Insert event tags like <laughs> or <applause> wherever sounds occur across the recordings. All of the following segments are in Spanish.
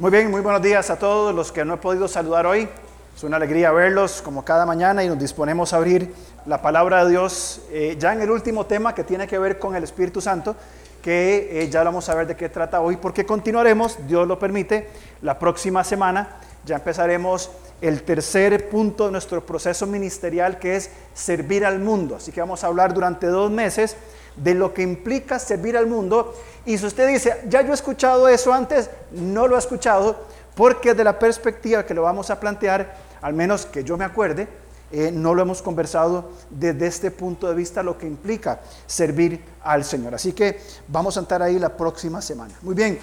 Muy bien, muy buenos días a todos los que no he podido saludar hoy. Es una alegría verlos como cada mañana y nos disponemos a abrir la palabra de Dios eh, ya en el último tema que tiene que ver con el Espíritu Santo, que eh, ya vamos a ver de qué trata hoy, porque continuaremos, Dios lo permite, la próxima semana. Ya empezaremos el tercer punto de nuestro proceso ministerial, que es servir al mundo. Así que vamos a hablar durante dos meses de lo que implica servir al mundo. Y si usted dice, ya yo he escuchado eso antes, no lo ha escuchado, porque de la perspectiva que lo vamos a plantear, al menos que yo me acuerde, eh, no lo hemos conversado desde este punto de vista, lo que implica servir al Señor. Así que vamos a estar ahí la próxima semana. Muy bien.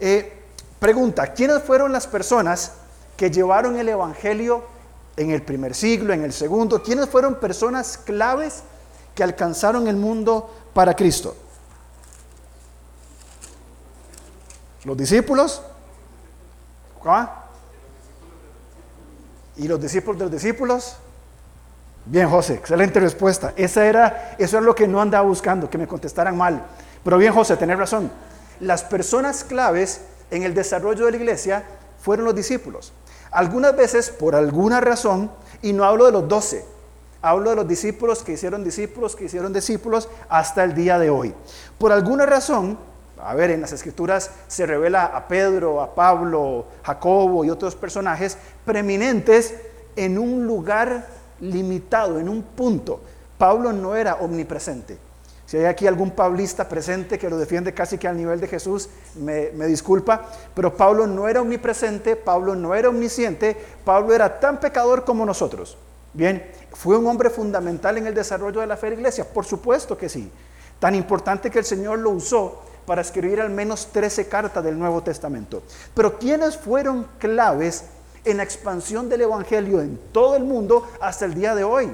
Eh, pregunta, ¿quiénes fueron las personas que llevaron el Evangelio en el primer siglo, en el segundo? ¿Quiénes fueron personas claves que alcanzaron el mundo para Cristo? ¿Los discípulos? ¿Ah? ¿Y los discípulos de los discípulos? Bien, José, excelente respuesta. Esa era, eso era lo que no andaba buscando, que me contestaran mal. Pero bien, José, tenés razón. Las personas claves en el desarrollo de la iglesia fueron los discípulos. Algunas veces, por alguna razón, y no hablo de los doce, hablo de los discípulos que hicieron discípulos, que hicieron discípulos hasta el día de hoy. Por alguna razón, a ver, en las escrituras se revela a Pedro, a Pablo, Jacobo y otros personajes preeminentes en un lugar limitado, en un punto. Pablo no era omnipresente. Si hay aquí algún pablista presente que lo defiende casi que al nivel de Jesús, me, me, disculpa, pero Pablo no era omnipresente, Pablo no era omnisciente, Pablo era tan pecador como nosotros. Bien, ¿fue un hombre fundamental en el desarrollo de la fe de la iglesia? Por supuesto que sí. Tan importante que el Señor lo usó para escribir al menos 13 cartas del Nuevo Testamento. Pero ¿quiénes fueron claves en la expansión del Evangelio en todo el mundo hasta el día de hoy?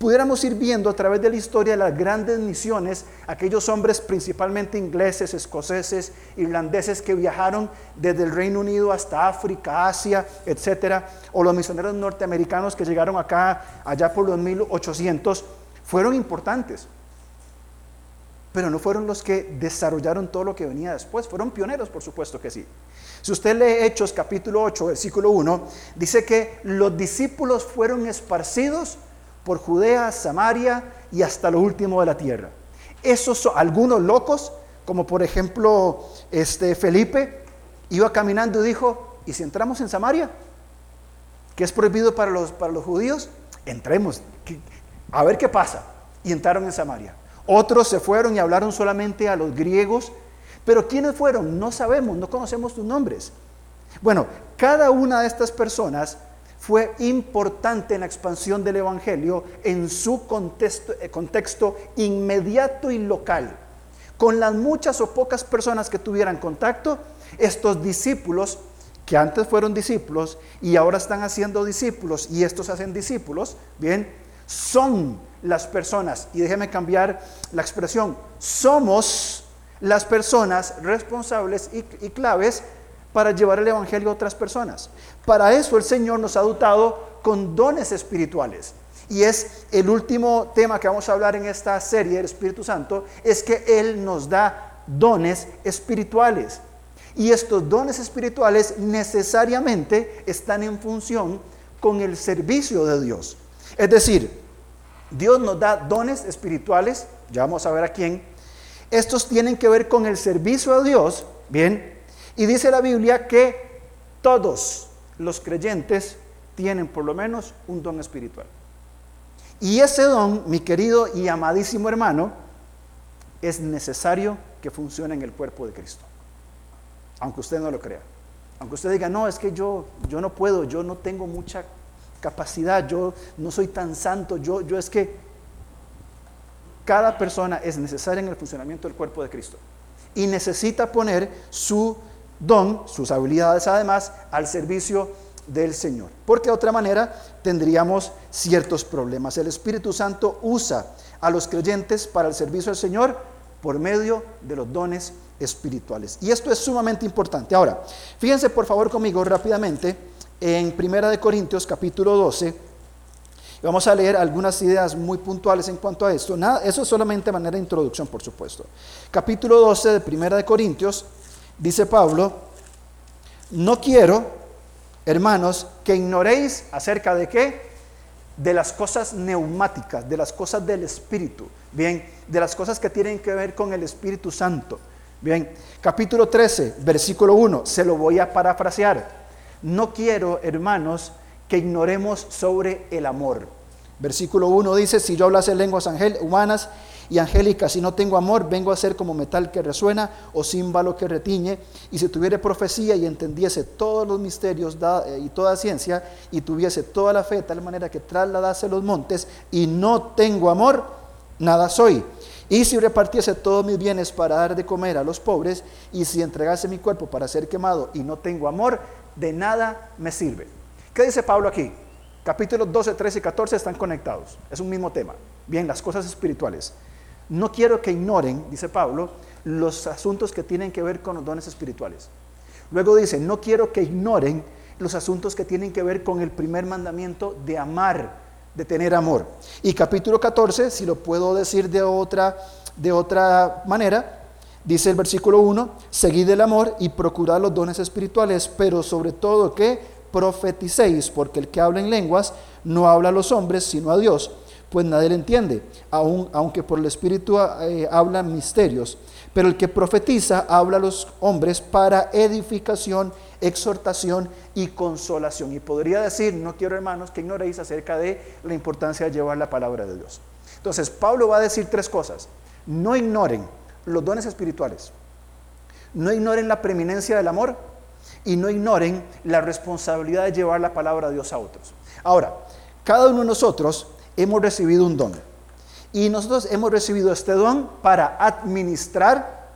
Pudiéramos ir viendo a través de la historia las grandes misiones, aquellos hombres principalmente ingleses, escoceses, irlandeses que viajaron desde el Reino Unido hasta África, Asia, etcétera, o los misioneros norteamericanos que llegaron acá allá por los 1800, fueron importantes pero no fueron los que desarrollaron todo lo que venía después. Fueron pioneros, por supuesto que sí. Si usted lee Hechos capítulo 8, versículo 1, dice que los discípulos fueron esparcidos por Judea, Samaria y hasta lo último de la tierra. Esos son algunos locos, como por ejemplo este Felipe, iba caminando y dijo, ¿y si entramos en Samaria? ¿Que es prohibido para los, para los judíos? Entremos, a ver qué pasa. Y entraron en Samaria. Otros se fueron y hablaron solamente a los griegos. Pero ¿quiénes fueron? No sabemos, no conocemos sus nombres. Bueno, cada una de estas personas fue importante en la expansión del Evangelio en su contexto, eh, contexto, inmediato y local. Con las muchas o pocas personas que tuvieran contacto, estos discípulos, que antes fueron discípulos y ahora están haciendo discípulos y estos hacen discípulos, bien, son las personas, y déjeme cambiar la expresión, somos las personas responsables y, claves para llevar el Evangelio a otras personas. Para eso el Señor nos ha dotado con dones espirituales. Y es el último tema que vamos a hablar en esta serie del Espíritu Santo, es que Él nos da dones espirituales. Y estos dones espirituales necesariamente están en función con el servicio de Dios. Es decir, Dios nos da dones espirituales, ya vamos a ver a quién. Estos tienen que ver con el servicio a Dios, bien. Y dice la Biblia que todos los creyentes tienen por lo menos un don espiritual. Y ese don, mi querido y amadísimo hermano, es necesario que funcione en el cuerpo de Cristo. Aunque usted no lo crea. Aunque usted diga, no, es que yo, yo no puedo, yo no tengo mucha capacidad, yo no soy tan santo, yo, yo es que cada persona es necesaria en el funcionamiento del cuerpo de Cristo y necesita poner su don, sus habilidades además, al servicio del Señor. Porque de otra manera tendríamos ciertos problemas. El Espíritu Santo usa a los creyentes para el servicio al Señor por medio de los dones espirituales. Y esto es sumamente importante. Ahora, fíjense por favor conmigo rápidamente en Primera de Corintios capítulo 12. Vamos a leer algunas ideas muy puntuales en cuanto a esto. Nada, eso es solamente manera de introducción, por supuesto. Capítulo 12 de Primera de Corintios, dice Pablo, no quiero, hermanos, que ignoréis acerca de qué? De las cosas neumáticas, de las cosas del Espíritu, bien, de las cosas que tienen que ver con el Espíritu Santo. Bien, capítulo 13, versículo 1, se lo voy a parafrasear. No quiero, hermanos, que ignoremos sobre el amor. Versículo 1 dice, si yo hablase lenguas angel humanas y angélicas y no tengo amor, vengo a ser como metal que resuena o címbalo que retiñe. Y si tuviere profecía y entendiese todos los misterios eh, y toda ciencia y tuviese toda la fe de tal manera que trasladase los montes y no tengo amor, nada soy. Y si repartiese todos mis bienes para dar de comer a los pobres, y si entregase mi cuerpo para ser quemado y no tengo amor, de nada me sirve. ¿Qué dice Pablo aquí? Capítulos 12, 13 y 14 están conectados. Es un mismo tema. Bien, las cosas espirituales. No quiero que ignoren, dice Pablo, los asuntos que tienen que ver con los dones espirituales. Luego dice, no quiero que ignoren los asuntos que tienen que ver con el primer mandamiento de amar de tener amor. Y capítulo 14, si lo puedo decir de otra, de otra manera, dice el versículo 1, seguid el amor y procurad los dones espirituales, pero sobre todo que profeticéis, porque el que habla en lenguas no habla a los hombres, sino a Dios, pues nadie le entiende, aunque por el Espíritu eh, hablan misterios. Pero el que profetiza habla a los hombres para edificación exhortación y consolación. Y podría decir, no quiero hermanos que ignoréis acerca de la importancia de llevar la palabra de Dios. Entonces, Pablo va a decir tres cosas. No ignoren los dones espirituales, no ignoren la preeminencia del amor y no ignoren la responsabilidad de llevar la palabra de Dios a otros. Ahora, cada uno de nosotros hemos recibido un don. Y nosotros hemos recibido este don para administrar,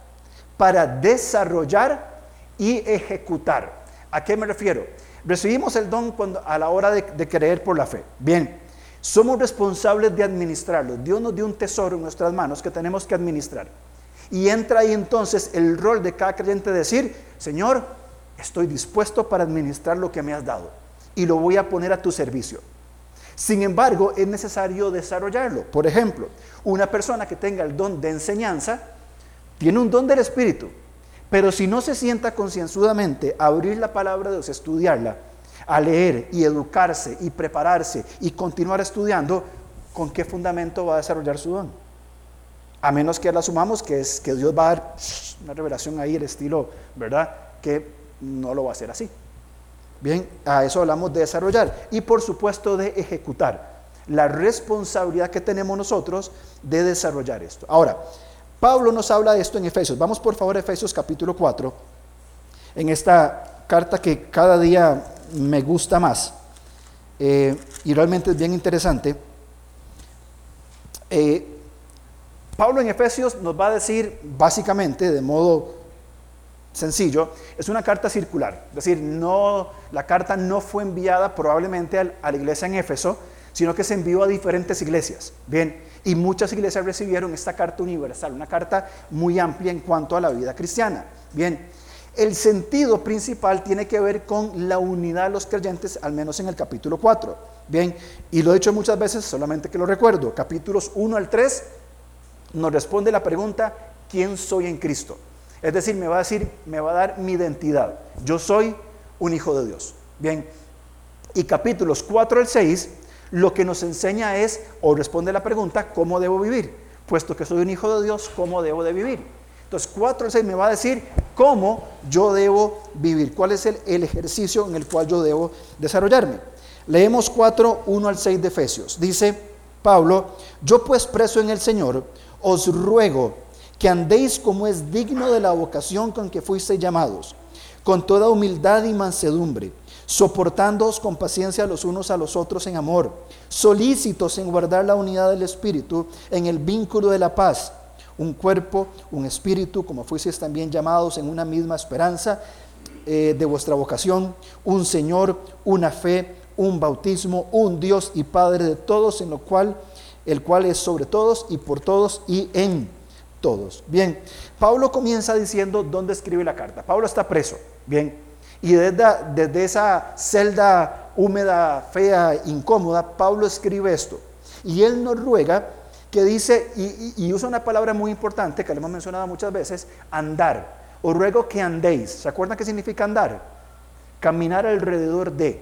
para desarrollar y ejecutar. ¿A qué me refiero? Recibimos el don cuando, a la hora de, creer por la fe. Bien, somos responsables de administrarlo. Dios nos dio un tesoro en nuestras manos que tenemos que administrar. Y entra ahí entonces el rol de cada creyente de decir, Señor, estoy dispuesto para administrar lo que me has dado y lo voy a poner a tu servicio. Sin embargo, es necesario desarrollarlo. Por ejemplo, una persona que tenga el don de enseñanza tiene un don del Espíritu, pero si no se sienta concienzudamente a abrir la palabra de Dios, estudiarla, a leer y educarse y prepararse y continuar estudiando, ¿con qué fundamento va a desarrollar su don? A menos que la asumamos que es que Dios va a dar una revelación ahí, el estilo, ¿verdad? Que no lo va a hacer así. Bien, a eso hablamos de desarrollar y por supuesto de ejecutar. La responsabilidad que tenemos nosotros de desarrollar esto. Ahora, Pablo nos habla de esto en Efesios. Vamos por favor a Efesios capítulo 4, en esta carta que cada día me gusta más eh, y realmente es bien interesante. Eh, Pablo en Efesios nos va a decir básicamente, de modo sencillo, es una carta circular. Es decir, no, la carta no fue enviada probablemente a la iglesia en Éfeso, sino que se envió a diferentes iglesias. Bien, y muchas iglesias recibieron esta carta universal, una carta muy amplia en cuanto a la vida cristiana. Bien, el sentido principal tiene que ver con la unidad de los creyentes, al menos en el capítulo 4. Bien, y lo he dicho muchas veces, solamente que lo recuerdo. Capítulos 1 al 3 nos responde la pregunta, ¿quién soy en Cristo? Es decir, me va a decir, me va a dar mi identidad. Yo soy un hijo de Dios. Bien, y capítulos 4 al 6 lo que nos enseña es, o responde la pregunta, ¿cómo debo vivir? Puesto que soy un hijo de Dios, ¿cómo debo de vivir? Entonces, 4 al 6 me va a decir cómo yo debo vivir, cuál es el, el ejercicio en el cual yo debo desarrollarme. Leemos 4, 1 al 6 de Efesios. Dice Pablo, yo pues preso en el Señor, os ruego que andéis como es digno de la vocación con que fuisteis llamados, con toda humildad y mansedumbre soportándoos con paciencia los unos a los otros en amor, solícitos en guardar la unidad del Espíritu en el vínculo de la paz, un cuerpo, un espíritu, como fuisteis también llamados en una misma esperanza eh, de vuestra vocación, un Señor, una fe, un bautismo, un Dios y Padre de todos, en lo cual, el cual es sobre todos y por todos y en todos. Bien, Pablo comienza diciendo dónde escribe la carta. Pablo está preso. Bien, y desde, esa celda húmeda, fea, incómoda, Pablo escribe esto. Y él nos ruega que dice, y, usa una palabra muy importante que le hemos mencionado muchas veces, andar. Os ruego que andéis. ¿Se acuerdan qué significa andar? caminar alrededor de.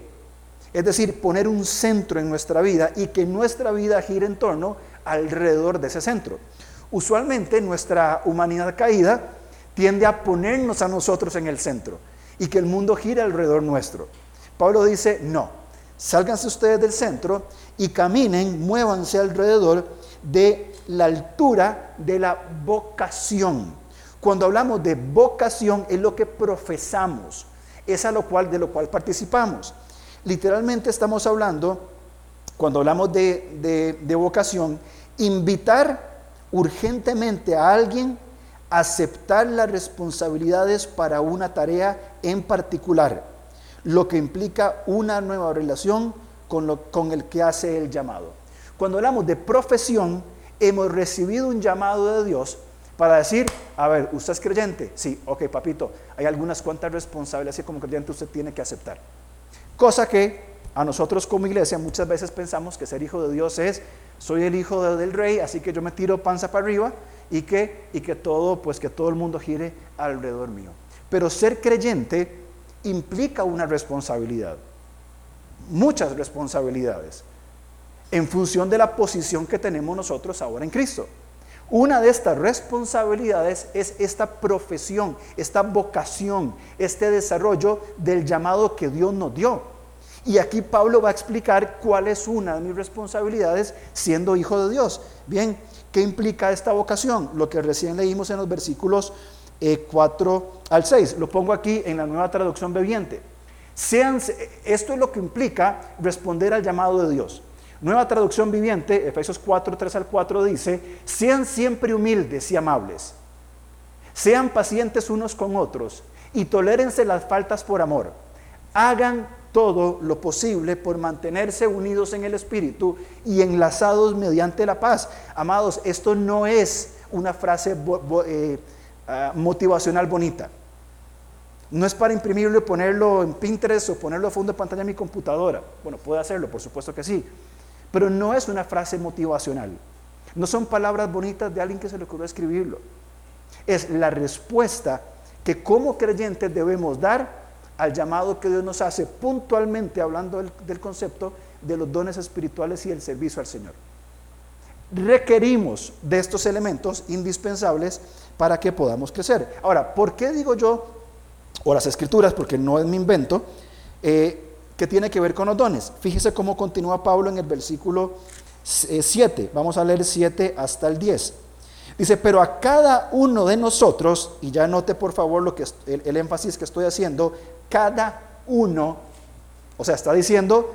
Es decir, poner un centro en nuestra vida y que nuestra vida gire en torno alrededor de ese centro. Usualmente nuestra humanidad caída tiende a ponernos a nosotros en el centro y que el mundo gire alrededor nuestro. Pablo dice, no, sálganse ustedes del centro y caminen, muévanse alrededor de la altura de la vocación. Cuando hablamos de vocación es lo que profesamos, es a lo cual de lo cual participamos. Literalmente estamos hablando, cuando hablamos de, de vocación, invitar urgentemente a alguien aceptar las responsabilidades para una tarea en particular, lo que implica una nueva relación con, lo, con el que hace el llamado. Cuando hablamos de profesión, hemos recibido un llamado de Dios para decir, a ver, ¿usted es creyente? Sí, ok, papito, hay algunas cuantas responsabilidades que como creyente usted tiene que aceptar. Cosa que a nosotros como iglesia muchas veces pensamos que ser hijo de Dios es, soy el hijo del rey, así que yo me tiro panza para arriba y que, y que todo, pues que todo el mundo gire alrededor mío. Pero ser creyente implica una responsabilidad, muchas responsabilidades, en función de la posición que tenemos nosotros ahora en Cristo. Una de estas responsabilidades es esta profesión, esta vocación, este desarrollo del llamado que Dios nos dio. Y aquí Pablo va a explicar cuál es una de mis responsabilidades siendo hijo de Dios. Bien, ¿qué implica esta vocación? Lo que recién leímos en los versículos 4 eh, al 6. Lo pongo aquí en la nueva traducción bebiente. Sean, esto es lo que implica responder al llamado de Dios. Nueva traducción viviente, Efesios 4, 3 al 4 dice, sean siempre humildes y amables, sean pacientes unos con otros y tolérense las faltas por amor. Hagan todo lo posible por mantenerse unidos en el Espíritu y enlazados mediante la paz. Amados, esto no es una frase eh, ah, motivacional bonita. No es para imprimirlo y ponerlo en Pinterest o ponerlo a fondo de pantalla de mi computadora. Bueno, puede hacerlo, por supuesto que sí. Pero no es una frase motivacional. No son palabras bonitas de alguien que se le ocurrió escribirlo. Es la respuesta que como creyentes debemos dar al llamado que Dios nos hace puntualmente hablando del, concepto de los dones espirituales y el servicio al Señor. Requerimos de estos elementos indispensables para que podamos crecer. Ahora, ¿por qué digo yo, o las escrituras, porque no es mi invento, eh, que tiene que ver con los dones? Fíjese cómo continúa Pablo en el versículo 7. Eh, Vamos a leer 7 hasta el 10. Dice, pero a cada uno de nosotros, y ya note por favor lo que el énfasis que estoy haciendo, cada uno, o sea, está diciendo,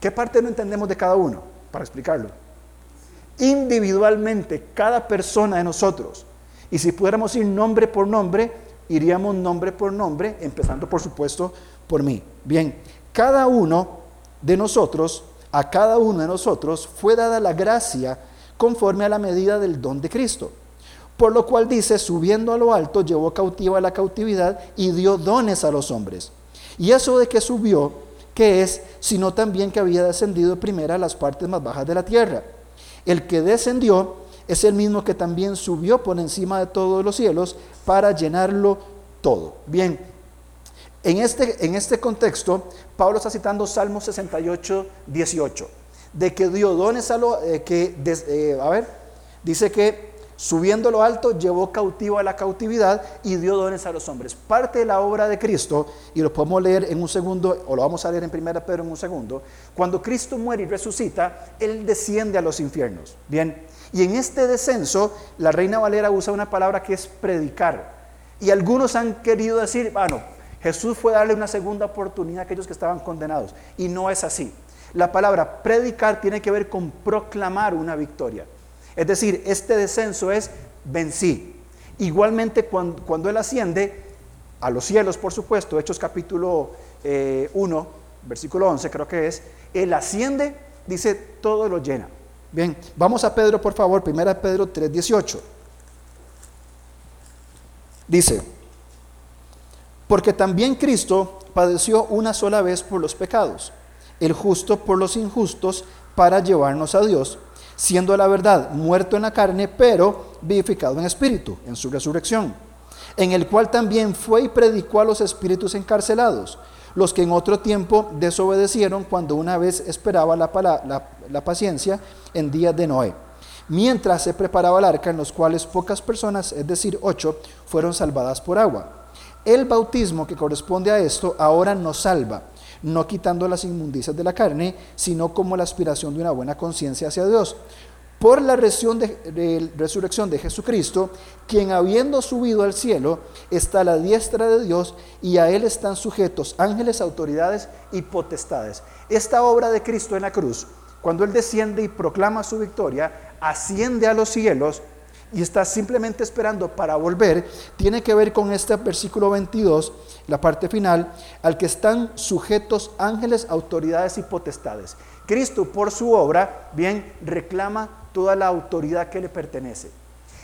¿qué parte no entendemos de cada uno? Para explicarlo. Individualmente, cada persona de nosotros. Y si pudiéramos ir nombre por nombre, iríamos nombre por nombre, empezando por supuesto por mí. Bien, cada uno de nosotros, a cada uno de nosotros fue dada la gracia conforme a la medida del don de Cristo. Por lo cual dice, subiendo a lo alto, llevó cautiva la cautividad y dio dones a los hombres. Y eso de que subió, ¿qué es? Sino también que había descendido primero a las partes más bajas de la tierra. El que descendió es el mismo que también subió por encima de todos los cielos para llenarlo todo. Bien, en este, en este contexto, Pablo está citando Salmo 68, 18, de que dio dones a lo eh, que, eh, a ver, dice que Subiendo lo alto, llevó cautivo a la cautividad y dio dones a los hombres. Parte de la obra de Cristo, y lo podemos leer en un segundo, o lo vamos a leer en primera Pedro en un segundo, cuando Cristo muere y resucita, Él desciende a los infiernos. Bien, y en este descenso, la Reina Valera usa una palabra que es predicar. Y algunos han querido decir, bueno, Jesús fue darle una segunda oportunidad a aquellos que estaban condenados. Y no es así. La palabra predicar tiene que ver con proclamar una victoria. Es decir, este descenso es vencí. Igualmente cuando, Él asciende a los cielos, por supuesto, Hechos capítulo 1, eh, versículo 11 creo que es, Él asciende, dice, todo lo llena. Bien, vamos a Pedro, por favor, primera Pedro 3:18. Dice, porque también Cristo padeció una sola vez por los pecados, el justo por los injustos, para llevarnos a Dios siendo la verdad muerto en la carne, pero vivificado en espíritu, en su resurrección, en el cual también fue y predicó a los espíritus encarcelados, los que en otro tiempo desobedecieron cuando una vez esperaba la, paciencia en días de Noé, mientras se preparaba el arca en los cuales pocas personas, es decir, ocho, fueron salvadas por agua. El bautismo que corresponde a esto ahora nos salva, no quitando las inmundicias de la carne, sino como la aspiración de una buena conciencia hacia Dios por la resurrección de, Jesucristo, quien habiendo subido al cielo está a la diestra de Dios y a él están sujetos ángeles, autoridades y potestades. Esta obra de Cristo en la cruz, cuando él desciende y proclama su victoria, asciende a los cielos y está simplemente esperando para volver, tiene que ver con este versículo 22, la parte final, al que están sujetos ángeles, autoridades y potestades. Cristo por su obra, bien, reclama toda la autoridad que le pertenece.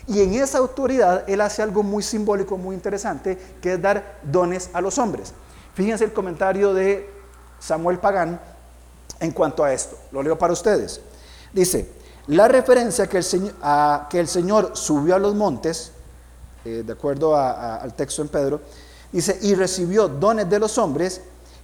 Y en esa autoridad Él hace algo muy simbólico, muy interesante, que es dar dones a los hombres. Fíjense el comentario de Samuel Pagán en cuanto a esto. Lo leo para ustedes. Dice, la referencia que el Señor, que el Señor subió a los montes, eh, de acuerdo al texto en Pedro, dice, y recibió dones de los hombres,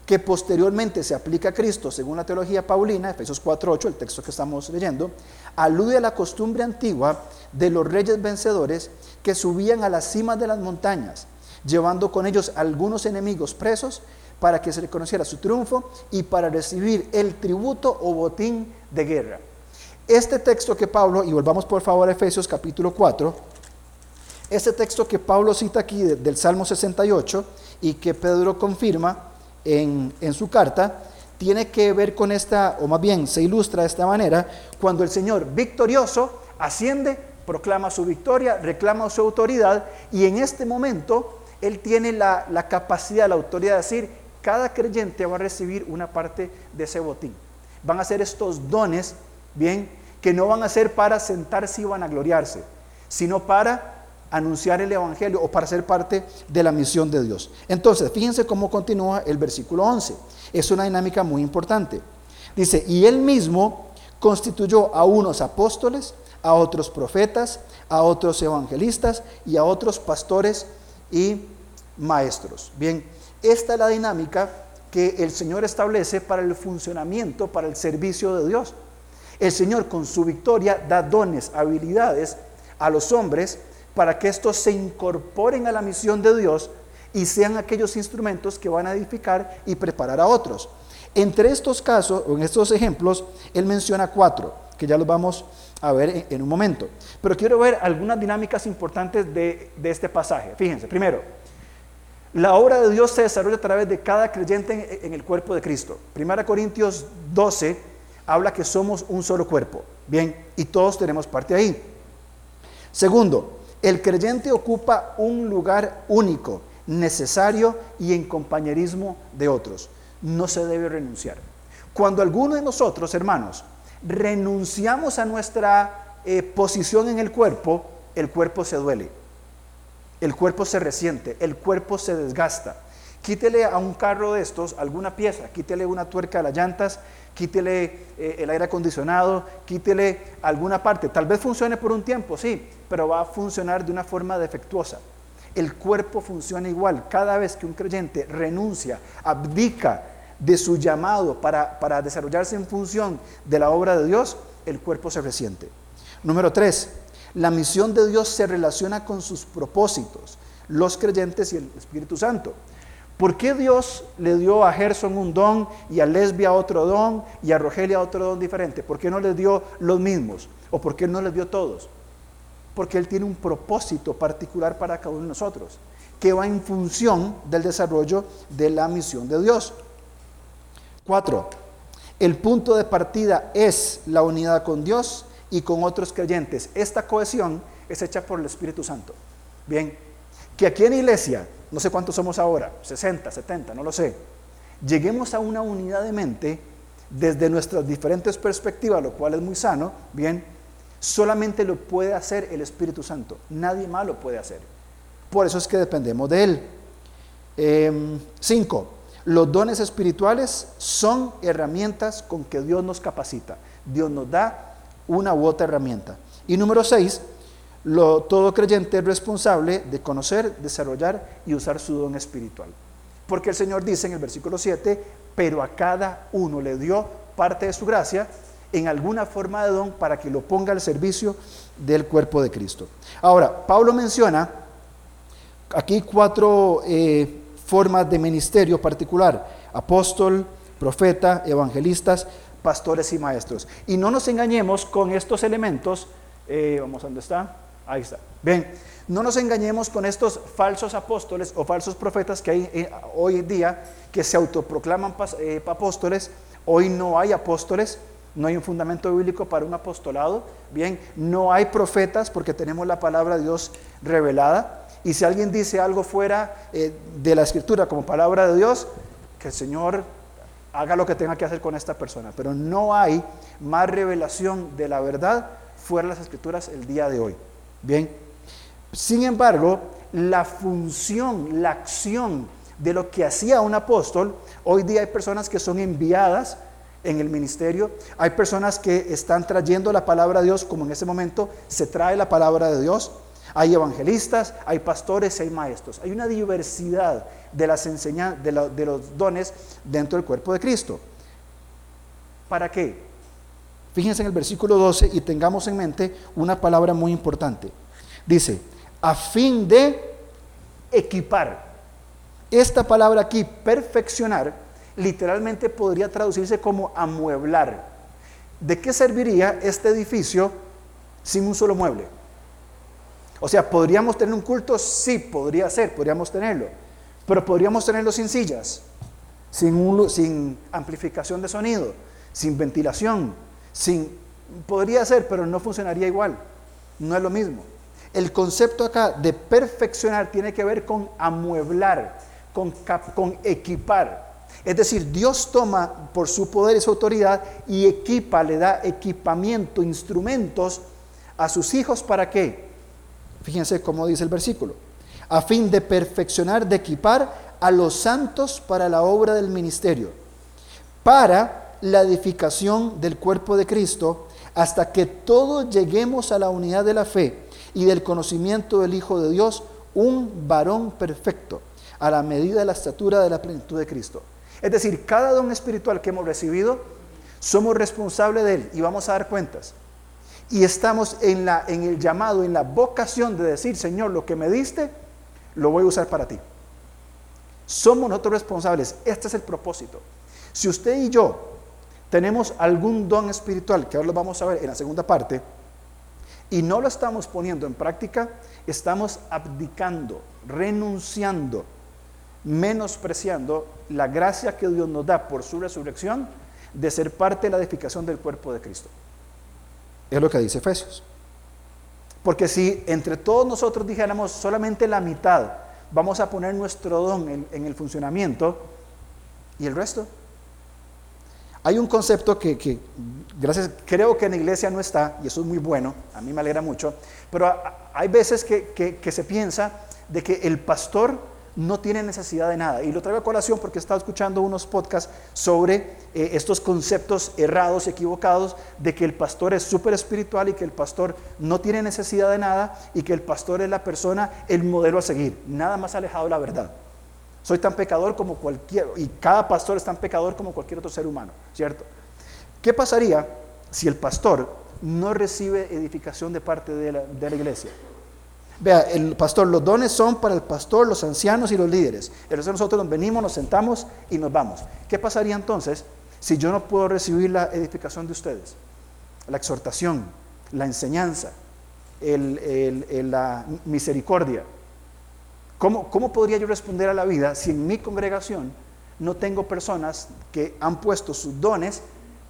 que posteriormente se aplica a Cristo, según la teología paulina, Efesios 4.8, el texto que estamos leyendo, alude a la costumbre antigua de los reyes vencedores que subían a las cimas de las montañas, llevando con ellos algunos enemigos presos para que se reconociera su triunfo y para recibir el tributo o botín de guerra. Este texto que Pablo, y volvamos por favor a Efesios capítulo 4, este texto que Pablo cita aquí del Salmo 68 y que Pedro confirma, en, su carta tiene que ver con esta, o más bien se ilustra de esta manera, cuando el Señor victorioso asciende, proclama su victoria, reclama su autoridad y en este momento Él tiene la, la capacidad, la autoridad de decir, cada creyente va a recibir una parte de ese botín. Van a ser estos dones, bien, que no van a ser para sentarse y van a gloriarse, sino para anunciar el Evangelio o para ser parte de la misión de Dios. Entonces, fíjense cómo continúa el versículo 11. Es una dinámica muy importante. Dice, y él mismo constituyó a unos apóstoles, a otros profetas, a otros evangelistas y a otros pastores y maestros. Bien, esta es la dinámica que el Señor establece para el funcionamiento, para el servicio de Dios. El Señor con su victoria da dones, habilidades a los hombres para que estos se incorporen a la misión de Dios y sean aquellos instrumentos que van a edificar y preparar a otros. Entre estos casos, o en estos ejemplos, él menciona cuatro, que ya los vamos a ver en, un momento. Pero quiero ver algunas dinámicas importantes de, este pasaje. Fíjense, primero, la obra de Dios se desarrolla a través de cada creyente en, en el cuerpo de Cristo. Primera Corintios 12 habla que somos un solo cuerpo. Bien, y todos tenemos parte ahí. Segundo, el creyente ocupa un lugar único, necesario y en compañerismo de otros. No se debe renunciar. Cuando alguno de nosotros, hermanos, renunciamos a nuestra eh, posición en el cuerpo, el cuerpo se duele, el cuerpo se resiente, el cuerpo se desgasta. Quítele a un carro de estos alguna pieza, quítele una tuerca a las llantas, quítele eh, el aire acondicionado, quítele alguna parte. Tal vez funcione por un tiempo, sí, pero va a funcionar de una forma defectuosa. El cuerpo funciona igual. Cada vez que un creyente renuncia, abdica de su llamado para, para desarrollarse en función de la obra de Dios, el cuerpo se resiente. Número tres, la misión de Dios se relaciona con sus propósitos, los creyentes y el Espíritu Santo. ¿Por qué Dios le dio a Gerson un don y a Lesbia otro don y a Rogelia otro don diferente? ¿Por qué no les dio los mismos? ¿O por qué no les dio todos? Porque Él tiene un propósito particular para cada uno de nosotros, que va en función del desarrollo de la misión de Dios. Cuatro, el punto de partida es la unidad con Dios y con otros creyentes. Esta cohesión es hecha por el Espíritu Santo. Bien, que aquí en iglesia no sé cuántos somos ahora, 60, 70, no lo sé, lleguemos a una unidad de mente desde nuestras diferentes perspectivas, lo cual es muy sano, bien, solamente lo puede hacer el Espíritu Santo, nadie más lo puede hacer. Por eso es que dependemos de Él. Em, cinco, los dones espirituales son herramientas con que Dios nos capacita. Dios nos da una u otra herramienta. Y número seis, lo, todo creyente es responsable de conocer, desarrollar y usar su don espiritual. Porque el Señor dice en el versículo 7, pero a cada uno le dio parte de su gracia en alguna forma de don para que lo ponga al servicio del cuerpo de Cristo. Ahora, Pablo menciona aquí cuatro eh, formas de ministerio particular, apóstol, profeta, evangelistas, pastores y maestros. Y no nos engañemos con estos elementos, eh, vamos dónde está, ahí está, ven, no nos engañemos con estos falsos apóstoles o falsos profetas que hay eh, hoy en día que se autoproclaman apóstoles, hoy no hay apóstoles, no hay un fundamento bíblico para un apostolado. Bien, no hay profetas porque tenemos la palabra de Dios revelada. Y si alguien dice algo fuera eh, de la escritura como palabra de Dios, que el Señor haga lo que tenga que hacer con esta persona. Pero no hay más revelación de la verdad fuera de las escrituras el día de hoy. Bien, sin embargo, la función, la acción de lo que hacía un apóstol, hoy día hay personas que son enviadas en el ministerio. Hay personas que están trayendo la palabra de Dios, como en ese momento se trae la palabra de Dios. Hay evangelistas, hay pastores, hay maestros. Hay una diversidad de las enseñanzas, de, de los dones dentro del cuerpo de Cristo. ¿Para qué? Fíjense en el versículo 12 y tengamos en mente una palabra muy importante. Dice, a fin de equipar. Esta palabra aquí, perfeccionar, literalmente podría traducirse como amueblar. ¿De qué serviría este edificio sin un solo mueble? O sea, ¿podríamos tener un culto? Sí, podría ser, podríamos tenerlo. Pero podríamos tenerlo sin sillas, sin, sin amplificación de sonido, sin ventilación, sin... Podría ser, pero no funcionaría igual. No es lo mismo. El concepto acá de perfeccionar tiene que ver con amueblar, con, con equipar. Es decir, Dios toma por su poder y su autoridad y equipa, le da equipamiento, instrumentos a sus hijos para qué? Fíjense cómo dice el versículo. A fin de perfeccionar, de equipar a los santos para la obra del ministerio, para la edificación del cuerpo de Cristo, hasta que todos lleguemos a la unidad de la fe y del conocimiento del Hijo de Dios, un varón perfecto, a la medida de la estatura de la plenitud de Cristo. Es decir, cada don espiritual que hemos recibido, somos responsables de él y vamos a dar cuentas. Y estamos en, la, en el llamado, en la vocación de decir, Señor, lo que me diste, lo voy a usar para ti. Somos nosotros responsables. Este es el propósito. Si usted y yo tenemos algún don espiritual, que ahora lo vamos a ver en la segunda parte, y no lo estamos poniendo en práctica, estamos abdicando, renunciando menospreciando la gracia que Dios nos da por su resurrección de ser parte de la edificación del cuerpo de Cristo. Es lo que dice Efesios. Porque si entre todos nosotros dijéramos solamente la mitad, vamos a poner nuestro don en, el funcionamiento y el resto. Hay un concepto que, creo que en la iglesia no está, y eso es muy bueno, a mí me alegra mucho, pero hay veces que, se piensa de que el pastor no tiene necesidad de nada. Y lo traigo a colación porque he estado escuchando unos podcasts sobre eh, estos conceptos errados, equivocados, de que el pastor es súper espiritual y que el pastor no tiene necesidad de nada y que el pastor es la persona, el modelo a seguir. Nada más alejado de la verdad. Soy tan pecador como cualquier, y cada pastor es tan pecador como cualquier otro ser humano, ¿cierto? ¿Qué pasaría si el pastor no recibe edificación de parte de la, iglesia? Vea, el pastor, los dones son para el pastor, los ancianos y los líderes. El resto nosotros nos venimos, nos sentamos y nos vamos. ¿Qué pasaría entonces si yo no puedo recibir la edificación de ustedes? La exhortación, la enseñanza, la misericordia. ¿Cómo, ¿Cómo podría yo responder a la vida si en mi congregación no tengo personas que han puesto sus dones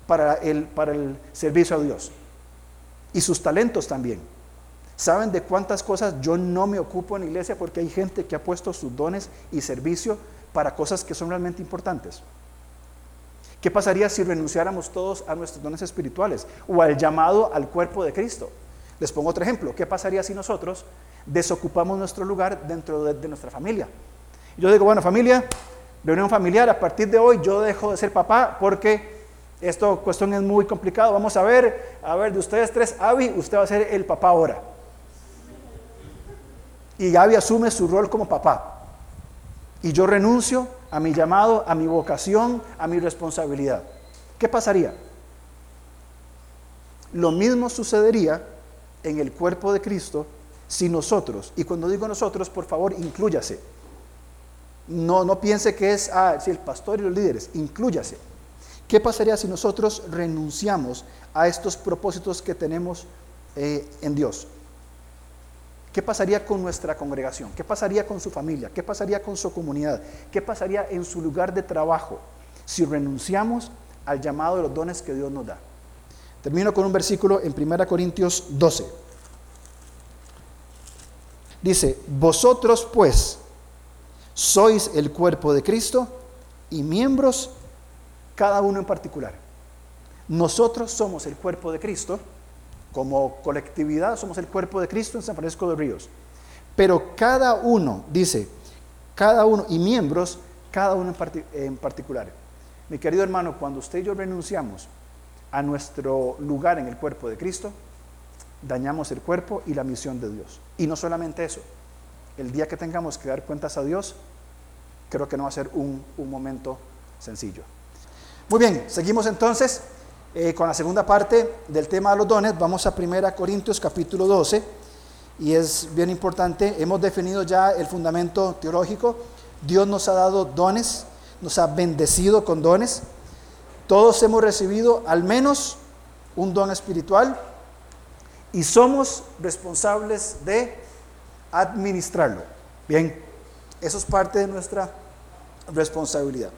para el, para el servicio a Dios? Y sus talentos también. ¿Saben de cuántas cosas yo no me ocupo en la iglesia porque hay gente que ha puesto sus dones y servicio para cosas que son realmente importantes? ¿Qué pasaría si renunciáramos todos a nuestros dones espirituales o al llamado al cuerpo de Cristo? Les pongo otro ejemplo. ¿Qué pasaría si nosotros desocupamos nuestro lugar dentro de, nuestra familia? Yo digo, bueno, familia, reunión familiar, a partir de hoy yo dejo de ser papá porque esto cuestión es muy complicado. Vamos a ver, a ver, de ustedes tres, Avi, usted va a ser el papá ahora. y Gaby asume su rol como papá. Y yo renuncio a mi llamado, a mi vocación, a mi responsabilidad. ¿Qué pasaría? Lo mismo sucedería en el cuerpo de Cristo si nosotros, y cuando digo nosotros, por favor, inclúyase. No, no piense que es ah, si el pastor y los líderes, inclúyase. ¿Qué pasaría si nosotros renunciamos a estos propósitos que tenemos eh, en Dios? ¿Qué pasaría con nuestra congregación? ¿Qué pasaría con su familia? ¿Qué pasaría con su comunidad? ¿Qué pasaría en su lugar de trabajo si renunciamos al llamado de los dones que Dios nos da? Termino con un versículo en 1 Corintios 12. Dice, vosotros pues sois el cuerpo de Cristo y miembros cada uno en particular. Nosotros somos el cuerpo de Cristo, como colectividad somos el cuerpo de Cristo en San Francisco de Ríos. Pero cada uno, dice, cada uno, y miembros, cada uno en, particular. Mi querido hermano, cuando usted y yo renunciamos a nuestro lugar en el cuerpo de Cristo, dañamos el cuerpo y la misión de Dios. Y no solamente eso, el día que tengamos que dar cuentas a Dios, creo que no va a ser un, un momento sencillo. Muy bien, seguimos entonces eh, con la segunda parte del tema de los dones. Vamos a 1 Corintios capítulo 12 y es bien importante. Hemos definido ya el fundamento teológico. Dios nos ha dado dones, nos ha bendecido con dones. Todos hemos recibido al menos un don espiritual y somos responsables de administrarlo. Bien, eso es parte de nuestra responsabilidad.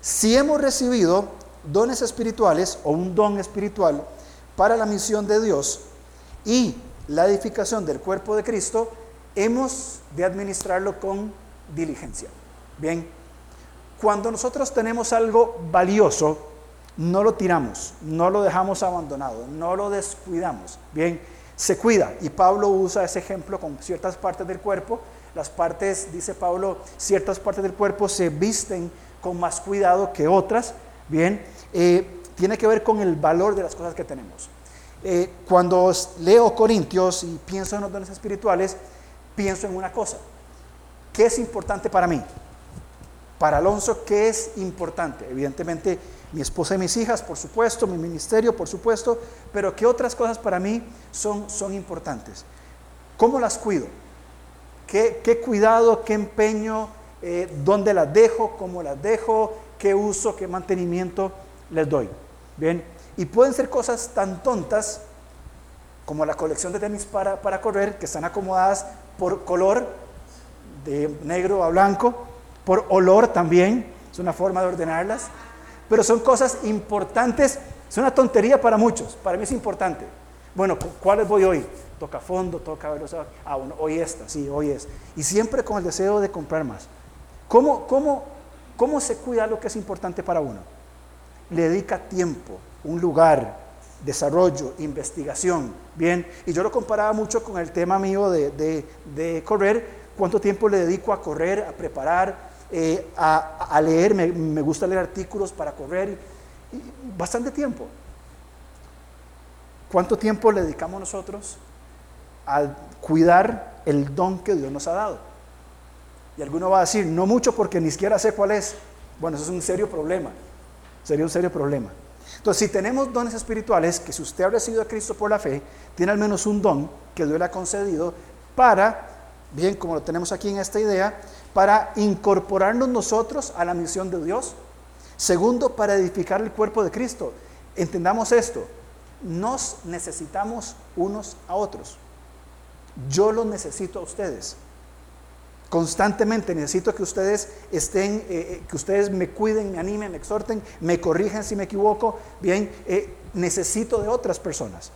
Si hemos recibido dones espirituales o un don espiritual para la misión de Dios y la edificación del cuerpo de Cristo, hemos de administrarlo con diligencia. Bien, cuando nosotros tenemos algo valioso, no lo tiramos, no lo dejamos abandonado, no lo descuidamos. Bien, se cuida. Y Pablo usa ese ejemplo con ciertas partes del cuerpo. Las partes, dice Pablo, ciertas partes del cuerpo se visten con más cuidado que otras, bien, eh, tiene que ver con el valor de las cosas que tenemos. Eh, cuando leo Corintios y pienso en los dones espirituales, pienso en una cosa. ¿Qué es importante para mí? Para Alonso, ¿qué es importante? Evidentemente, mi esposa y mis hijas, por supuesto, mi ministerio, por supuesto, pero ¿qué otras cosas para mí son, son importantes? ¿Cómo las cuido? ¿Qué, qué cuidado, qué empeño eh, dónde las dejo, cómo las dejo, qué uso, qué mantenimiento les doy. Bien, y pueden ser cosas tan tontas como la colección de tenis para, para correr, que están acomodadas por color, de negro a blanco, por olor también, es una forma de ordenarlas, pero son cosas importantes, es una tontería para muchos, para mí es importante. Bueno, ¿cuáles voy hoy? Toca fondo, toca velocidad. Ah, bueno, hoy esta, sí, hoy es. Y siempre con el deseo de comprar más. ¿Cómo, cómo, cómo se cuida lo que es importante para uno? Le dedica tiempo, un lugar, desarrollo, investigación. Bien, y yo lo comparaba mucho con el tema mío de, correr. ¿Cuánto tiempo le dedico a correr, a preparar, eh, a, leer? Me, gusta leer artículos para correr. bastante tiempo. ¿Cuánto tiempo le dedicamos nosotros a cuidar el don que Dios nos ha dado? Y alguno va a decir, no mucho porque ni siquiera sé cuál es. Bueno, eso es un serio problema. Sería un serio problema. Entonces, si tenemos dones espirituales, que si usted ha recibido a Cristo por la fe, tiene al menos un don que Dios le ha concedido para, bien como lo tenemos aquí en esta idea, para incorporarnos nosotros a la misión de Dios. Segundo, para edificar el cuerpo de Cristo. Entendamos esto, nos necesitamos unos a otros. Yo los necesito a ustedes. Constantemente necesito que ustedes estén, eh, eh, que ustedes me cuiden, me animen, me exhorten, me corrijan si me equivoco. Bien, eh, necesito de otras personas.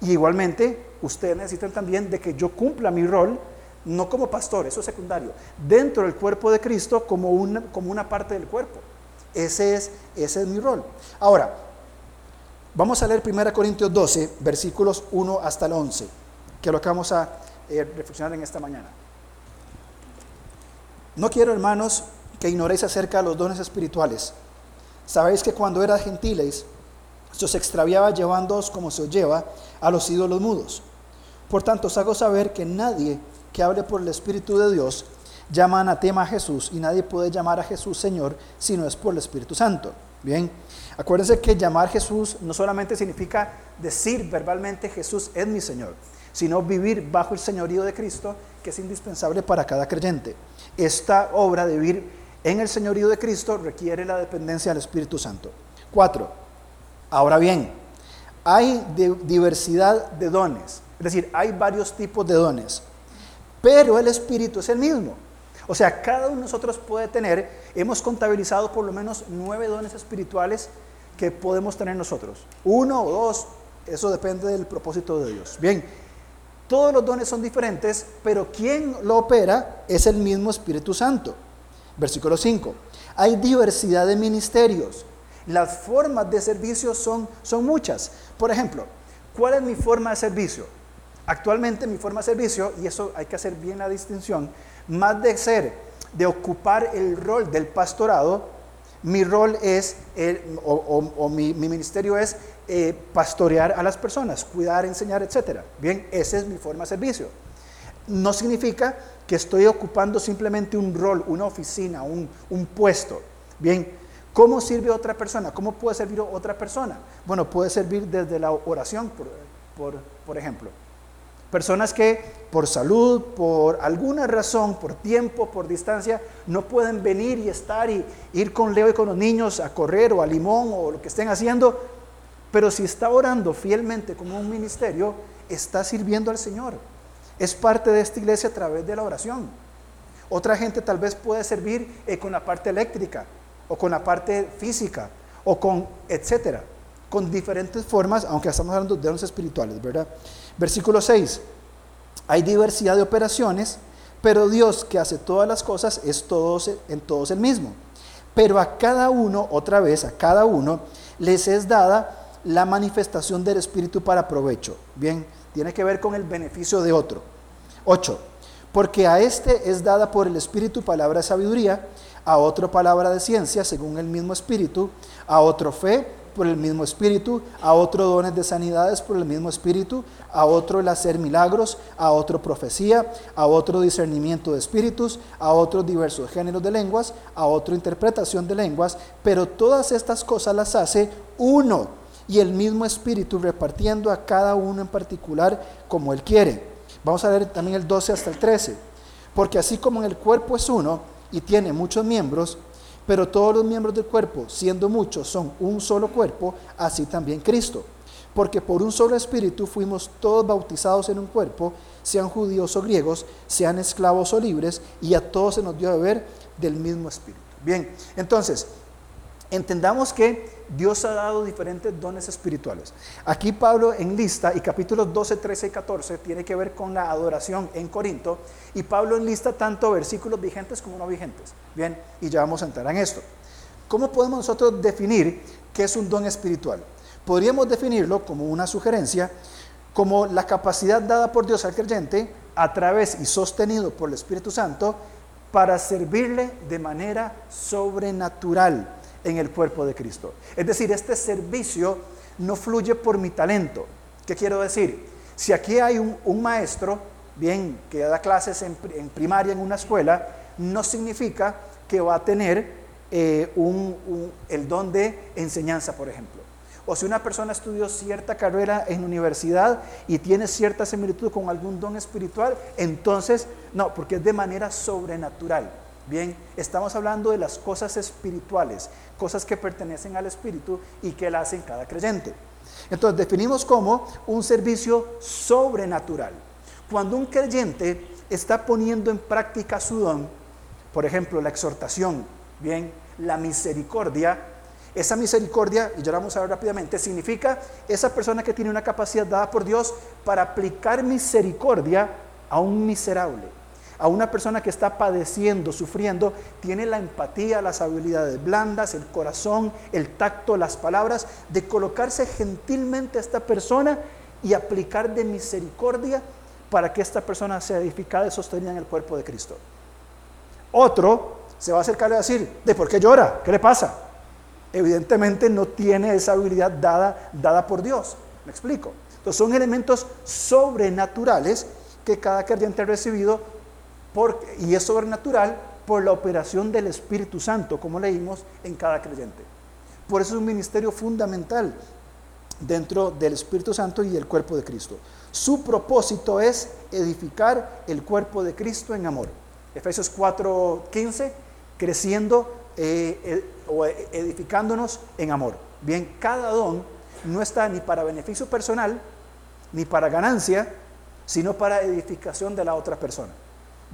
Y igualmente, ustedes necesitan también de que yo cumpla mi rol, no como pastor, eso es secundario, dentro del cuerpo de Cristo como una, como una parte del cuerpo. Ese es, ese es mi rol. Ahora, vamos a leer 1 Corintios 12, versículos 1 hasta el 11, que lo que vamos a reflexionar en esta mañana. No quiero, hermanos, que ignoréis acerca de los dones espirituales. Sabéis que cuando eras gentiles, se os extraviaba llevándoos como se os lleva a los ídolos mudos. Por tanto, os hago saber que nadie que hable por el Espíritu de Dios llama anatema a Jesús y nadie puede llamar a Jesús Señor si no es por el Espíritu Santo. Bien, acuérdense que llamar Jesús no solamente significa decir verbalmente Jesús es mi Señor, sino vivir bajo el señorío de Cristo, que es indispensable para cada creyente. Esta obra de vivir en el señorío de Cristo requiere la dependencia del Espíritu Santo. Cuatro, ahora bien, hay diversidad de dones, es decir, hay varios tipos de dones, pero el Espíritu es el mismo. O sea, cada uno de nosotros puede tener, hemos contabilizado por lo menos nueve dones espirituales que podemos tener nosotros. Uno o dos, eso depende del propósito de Dios. Bien, todos los dones son diferentes, pero quien lo opera es el mismo Espíritu Santo. Versículo 5. Hay diversidad de ministerios. Las formas de servicio son, son muchas. Por ejemplo, ¿cuál es mi forma de servicio? Actualmente mi forma de servicio, y eso hay que hacer bien la distinción, más de ser, de ocupar el rol del pastorado, mi rol es, o, mi, ministerio es eh, pastorear a las personas, cuidar, enseñar, etc. Bien, esa es mi forma de servicio. No significa que estoy ocupando simplemente un rol, una oficina, un, puesto. Bien, ¿cómo sirve otra persona? ¿Cómo puede servir otra persona? Bueno, puede servir desde la oración, por ejemplo. Personas que por salud, por alguna razón, por tiempo, por distancia, no pueden venir y estar y ir con Leo y con los niños a correr o a limón o lo que estén haciendo, pero si está orando fielmente como un ministerio, está sirviendo al Señor. Es parte de esta iglesia a través de la oración. Otra gente tal vez puede servir eh, con la parte eléctrica o con la parte física o con etcétera, con diferentes formas, aunque estamos hablando de dones espirituales, ¿verdad? Versículo 6. Hay diversidad de operaciones, pero Dios que hace todas las cosas es todos, en todos el mismo. Pero a cada uno, otra vez, a cada uno, les es dada la manifestación del Espíritu para provecho. Bien, tiene que ver con el beneficio de otro. 8. Porque a este es dada por el Espíritu palabra de sabiduría, a otro palabra de ciencia según el mismo Espíritu, a otro fe por el mismo espíritu, a otro dones de sanidades por el mismo espíritu, a otro el hacer milagros, a otro profecía, a otro discernimiento de espíritus, a otros diversos géneros de lenguas, a otro interpretación de lenguas, pero todas estas cosas las hace uno y el mismo espíritu repartiendo a cada uno en particular como él quiere. Vamos a ver también el 12 hasta el 13. Porque así como en el cuerpo es uno y tiene muchos miembros, pero todos los miembros del cuerpo, siendo muchos, son un solo cuerpo, así también Cristo. Porque por un solo espíritu fuimos todos bautizados en un cuerpo, sean judíos o griegos, sean esclavos o libres, y a todos se nos dio a beber del mismo espíritu. Bien, entonces, entendamos que Dios ha dado diferentes dones espirituales. Aquí Pablo en lista y capítulos 12, 13 y 14 tiene que ver con la adoración en Corinto y Pablo enlista tanto versículos vigentes como no vigentes. Bien, y ya vamos a entrar en esto. ¿Cómo podemos nosotros definir qué es un don espiritual? Podríamos definirlo como una sugerencia, como la capacidad dada por Dios al creyente a través y sostenido por el Espíritu Santo para servirle de manera sobrenatural en el cuerpo de Cristo. Es decir, este servicio no fluye por mi talento. ¿Qué quiero decir? Si aquí hay un, maestro, bien, que da clases en, primaria en una escuela, no significa que va a tener eh, el don de enseñanza, por ejemplo. O si una persona estudió cierta carrera en universidad y tiene cierta similitud con algún don espiritual, entonces no, porque es de manera sobrenatural. Bien, estamos hablando de las cosas espirituales, cosas que pertenecen al Espíritu y que la hacen cada creyente. Entonces definimos como un servicio sobrenatural. Cuando un creyente está poniendo en práctica su don, por ejemplo, la exhortación, bien, la misericordia, esa misericordia, y ya vamos a ver rápidamente, significa esa persona que tiene una capacidad dada por Dios para aplicar misericordia a un miserable a una persona que está padeciendo, sufriendo, tiene la empatía, las habilidades blandas, el corazón, el tacto, las palabras, de colocarse gentilmente a esta persona y aplicar de misericordia para que esta persona sea edificada y sostenida en el cuerpo de Cristo. Otro se va a acercar y a decir, ¿de por qué llora? ¿Qué le pasa? Evidentemente no tiene esa habilidad dada, dada por Dios. ¿Me explico? Entonces son elementos sobrenaturales que cada creyente ha recibido por, y es sobrenatural por la operación del Espíritu Santo, como leímos en cada creyente. Por eso es un ministerio fundamental dentro del Espíritu Santo y el cuerpo de Cristo. Su propósito es edificar el cuerpo de Cristo en amor. Efesios 4:15, creciendo eh, eh, o edificándonos en amor. Bien, cada don no está ni para beneficio personal, ni para ganancia, sino para edificación de la otra persona.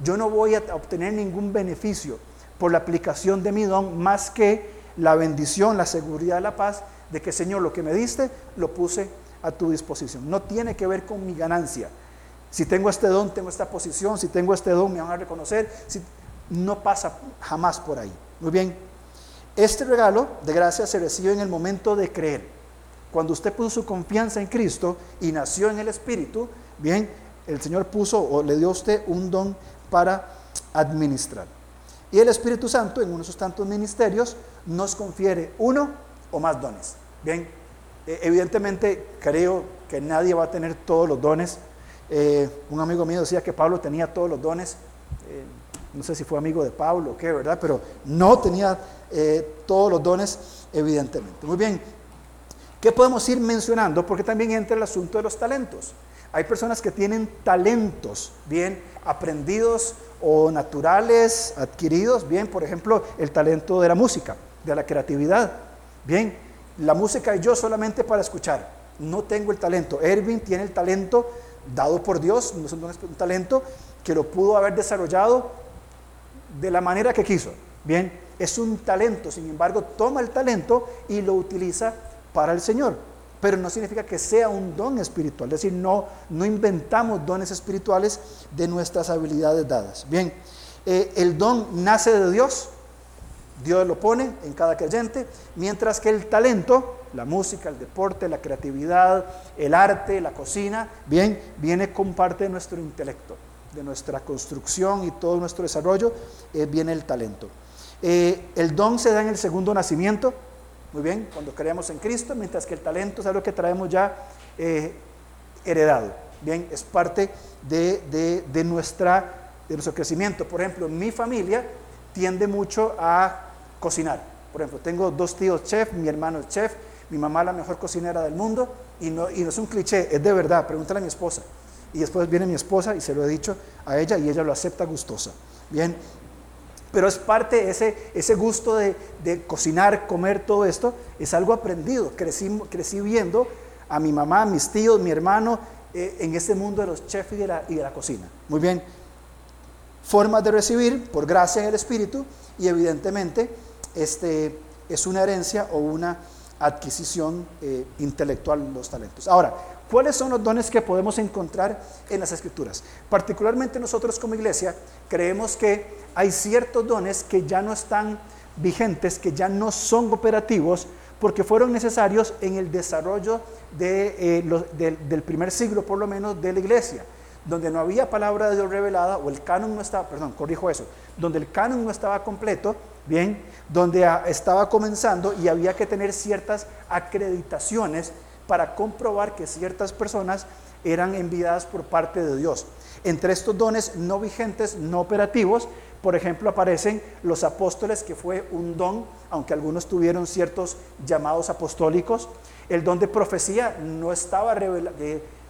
Yo no voy a obtener ningún beneficio por la aplicación de mi don más que la bendición, la seguridad, la paz de que Señor lo que me diste lo puse a tu disposición. No tiene que ver con mi ganancia. Si tengo este don, tengo esta posición, si tengo este don, me van a reconocer. Si, no pasa jamás por ahí. Muy bien. Este regalo de gracia se recibe en el momento de creer. Cuando usted puso su confianza en Cristo y nació en el Espíritu, bien, el Señor puso o le dio a usted un don para administrar. Y el Espíritu Santo, en uno de sus tantos ministerios, nos confiere uno o más dones. Bien, e, evidentemente creo que nadie va a tener todos los dones. Eh, un amigo mío decía que Pablo tenía todos los dones. Eh, no sé si fue amigo de Pablo o qué, ¿verdad? Pero no tenía eh, todos los dones, evidentemente. Muy bien, ¿qué podemos ir mencionando? Porque también entra el asunto de los talentos. Hay personas que tienen talentos bien aprendidos o naturales, adquiridos, bien, por ejemplo, el talento de la música, de la creatividad. Bien, la música y yo solamente para escuchar. No tengo el talento. Erwin tiene el talento dado por Dios, no es un talento que lo pudo haber desarrollado de la manera que quiso. Bien, es un talento, sin embargo, toma el talento y lo utiliza para el Señor. Pero no significa que sea un don espiritual, es decir, no, no inventamos dones espirituales de nuestras habilidades dadas. Bien, eh, el don nace de Dios, Dios lo pone en cada creyente, mientras que el talento, la música, el deporte, la creatividad, el arte, la cocina, bien, viene con parte de nuestro intelecto, de nuestra construcción y todo nuestro desarrollo, eh, viene el talento. Eh, el don se da en el segundo nacimiento, muy bien, cuando creemos en Cristo, mientras que el talento es algo que traemos ya eh, heredado, bien, es parte de, de, nuestra, de nuestro crecimiento. Por ejemplo, mi familia tiende mucho a cocinar. Por ejemplo, tengo dos tíos chef, mi hermano es chef, mi mamá la mejor cocinera del mundo, y no, y no es un cliché, es de verdad, pregúntale a mi esposa. Y después viene mi esposa y se lo he dicho a ella y ella lo acepta gustosa. Bien, pero es parte, ese, ese gusto de, cocinar, comer, todo esto, es algo aprendido. Crecí, crecí viendo a mi mamá, a mis tíos, mi hermano, eh, en este mundo de los chefs y de, la, de cocina. Muy bien, formas de recibir por gracia en el Espíritu y evidentemente este, es una herencia o una adquisición eh, intelectual los talentos. Ahora, ¿cuáles son los dones que podemos encontrar en las escrituras? Particularmente nosotros como iglesia creemos que hay ciertos dones que ya no están vigentes, que ya no son operativos, porque fueron necesarios en el desarrollo de, eh, del primer siglo, por lo menos, de la iglesia donde no había palabra de Dios revelada, o el canon no estaba, perdón, corrijo eso, donde el canon no estaba completo, bien, donde estaba comenzando y había que tener ciertas acreditaciones para comprobar que ciertas personas eran enviadas por parte de Dios. Entre estos dones no vigentes, no operativos, por ejemplo, aparecen los apóstoles, que fue un don, aunque algunos tuvieron ciertos llamados apostólicos. El don de profecía no estaba revelado,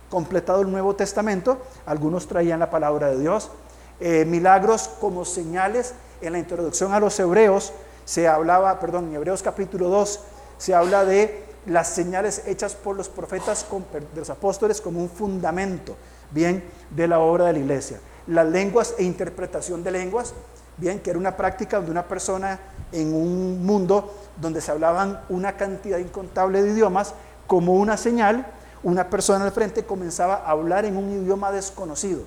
completado el Nuevo Testamento, algunos traían la palabra de Dios. Eh, milagros como señales, en la introducción a los hebreos se hablaba, perdón, en Hebreos capítulo 2 se habla de las señales hechas por los profetas, de los apóstoles, como un fundamento, bien, de la obra de la iglesia. Las lenguas e interpretación de lenguas, bien, que era una práctica de una persona en un mundo donde se hablaban una cantidad incontable de idiomas, como una señal una persona al frente comenzaba a hablar en un idioma desconocido,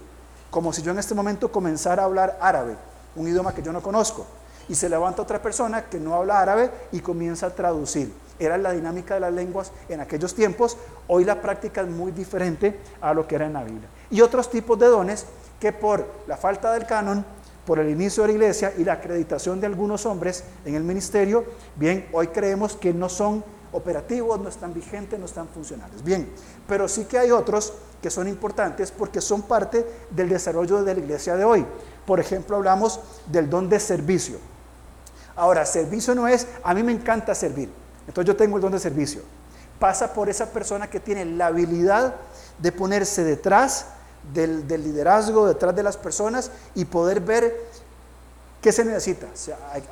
como si yo en este momento comenzara a hablar árabe, un idioma que yo no conozco, y se levanta otra persona que no habla árabe y comienza a traducir. Era la dinámica de las lenguas en aquellos tiempos, hoy la práctica es muy diferente a lo que era en la Biblia. Y otros tipos de dones que por la falta del canon, por el inicio de la iglesia y la acreditación de algunos hombres en el ministerio, bien, hoy creemos que no son operativos, no están vigentes, no están funcionales. Bien, pero sí que hay otros que son importantes porque son parte del desarrollo de la iglesia de hoy. Por ejemplo, hablamos del don de servicio. Ahora, servicio no es, a mí me encanta servir, entonces yo tengo el don de servicio. Pasa por esa persona que tiene la habilidad de ponerse detrás del, liderazgo, detrás de las personas y poder ver qué se necesita.